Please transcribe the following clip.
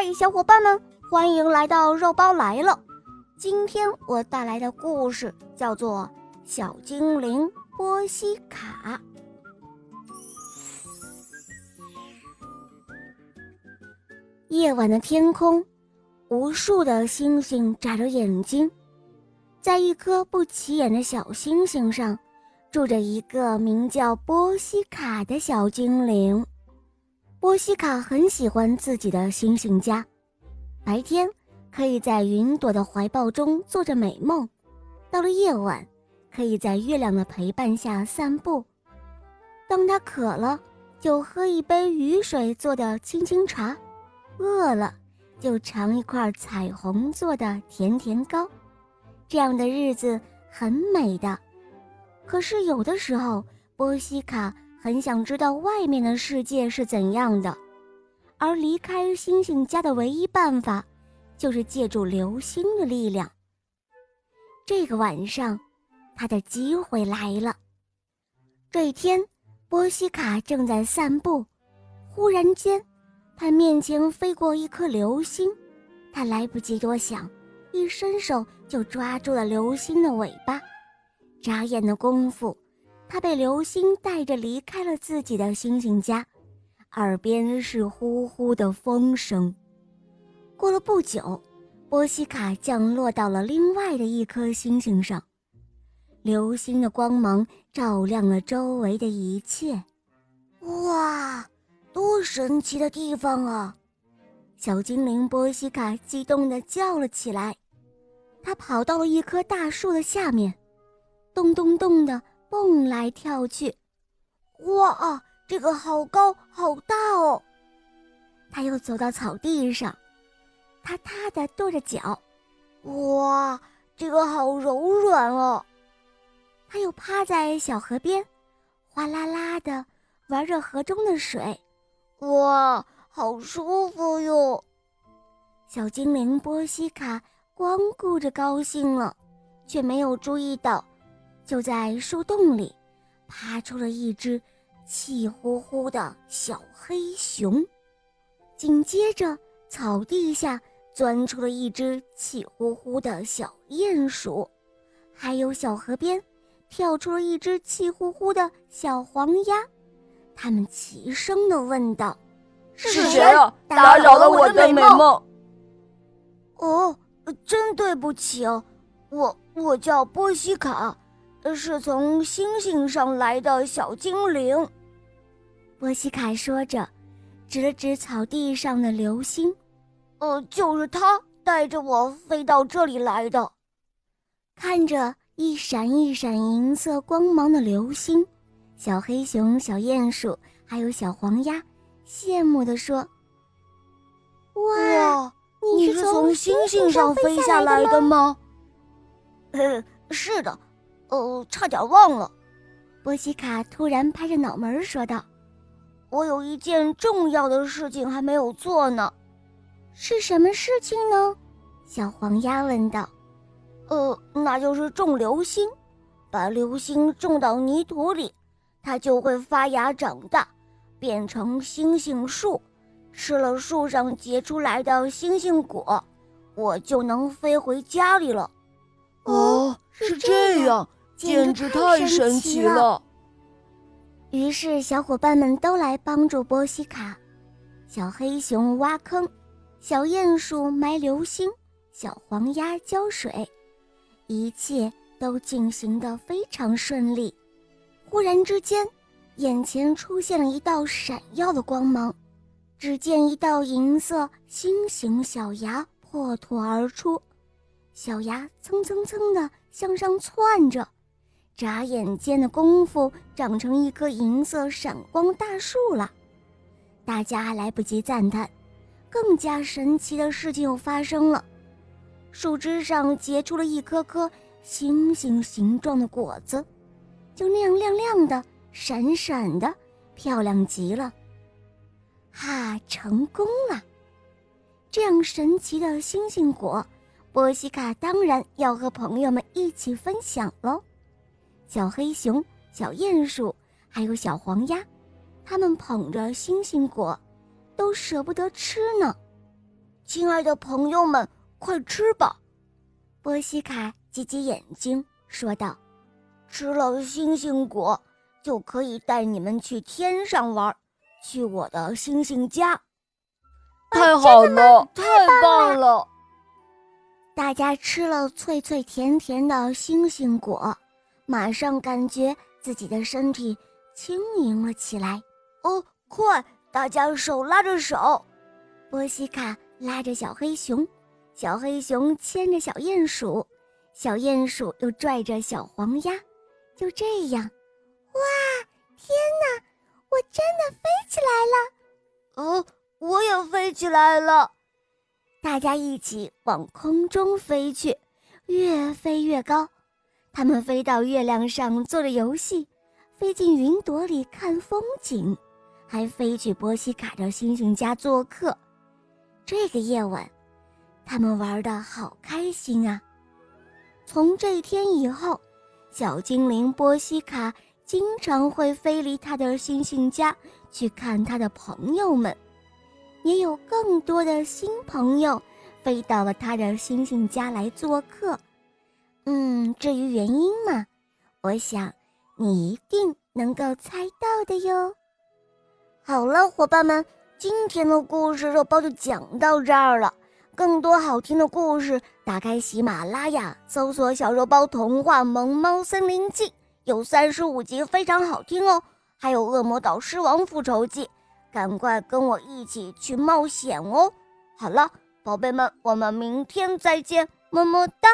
嗨，小伙伴们，欢迎来到肉包来了。今天我带来的故事叫做《小精灵波西卡》。夜晚的天空，无数的星星眨着眼睛，在一颗不起眼的小星星上，住着一个名叫波西卡的小精灵。波西卡很喜欢自己的星星家，白天可以在云朵的怀抱中做着美梦，到了夜晚，可以在月亮的陪伴下散步。当他渴了，就喝一杯雨水做的清清茶；饿了，就尝一块彩虹做的甜甜糕。这样的日子很美的。可是有的时候，波西卡。很想知道外面的世界是怎样的，而离开星星家的唯一办法，就是借助流星的力量。这个晚上，他的机会来了。这一天，波西卡正在散步，忽然间，他面前飞过一颗流星，他来不及多想，一伸手就抓住了流星的尾巴，眨眼的功夫。他被流星带着离开了自己的星星家，耳边是呼呼的风声。过了不久，波西卡降落到了另外的一颗星星上，流星的光芒照亮了周围的一切。哇，多神奇的地方啊！小精灵波西卡激动地叫了起来。他跑到了一棵大树的下面，咚咚咚的。蹦来跳去，哇，这个好高好大哦！他又走到草地上，踏踏的跺着脚，哇，这个好柔软哦！他又趴在小河边，哗啦啦的玩着河中的水，哇，好舒服哟！小精灵波西卡光顾着高兴了，却没有注意到。就在树洞里，爬出了一只气呼呼的小黑熊。紧接着，草地下钻出了一只气呼呼的小鼹鼠，还有小河边跳出了一只气呼呼的小黄鸭。他们齐声地问道：“是谁啊？打扰了我的美梦。”“哦，真对不起哦，我我叫波西卡。”是从星星上来的小精灵，波西卡说着，指了指草地上的流星。呃，就是它带着我飞到这里来的。看着一闪一闪银色光芒的流星，小黑熊、小鼹鼠还有小黄鸭羡慕地说：“哇，你是从星星上飞下来的吗？”“呃，是的。”哦，差点忘了，波西卡突然拍着脑门说道：“我有一件重要的事情还没有做呢，是什么事情呢？”小黄鸭问道。“呃，那就是种流星，把流星种到泥土里，它就会发芽长大，变成星星树，吃了树上结出来的星星果，我就能飞回家里了。”哦，是这样。简直太神奇了！于是小伙伴们都来帮助波西卡。小黑熊挖坑，小鼹鼠埋流星，小黄鸭浇水，一切都进行得非常顺利。忽然之间，眼前出现了一道闪耀的光芒，只见一道银色心形小牙破土而出，小牙蹭蹭蹭地向上窜着。眨眼间的功夫，长成一棵银色闪光大树了。大家来不及赞叹，更加神奇的事情又发生了：树枝上结出了一颗颗星星形状的果子，就那样亮亮的、闪闪的，漂亮极了。哈，成功了！这样神奇的星星果，波西卡当然要和朋友们一起分享喽。小黑熊、小鼹鼠，还有小黄鸭，他们捧着星星果，都舍不得吃呢。亲爱的朋友们，快吃吧！波西卡挤挤眼睛说道：“吃了星星果，就可以带你们去天上玩，去我的星星家。”太好了，太棒了！大家吃了脆脆甜甜的星星果，马上感觉自己的身体轻盈了起来。哦，快，大家手拉着手！波西卡拉着小黑熊，小黑熊牵着小鼹鼠，小鼹鼠又拽着小黄鸭。就这样，哇！天哪，我真的飞起来了！哦。我也飞起来了，大家一起往空中飞去，越飞越高。他们飞到月亮上做着游戏，飞进云朵里看风景，还飞去波西卡的星星家做客。这个夜晚，他们玩的好开心啊！从这天以后，小精灵波西卡经常会飞离他的星星家去看他的朋友们。也有更多的新朋友飞到了他的星星家来做客。嗯，至于原因嘛，我想你一定能够猜到的哟。好了，伙伴们，今天的故事肉包就讲到这儿了。更多好听的故事，打开喜马拉雅，搜索“小肉包童话萌猫森林记”，有三十五集，非常好听哦。还有《恶魔岛狮王复仇记》。赶快跟我一起去冒险哦！好了，宝贝们，我们明天再见，么么哒。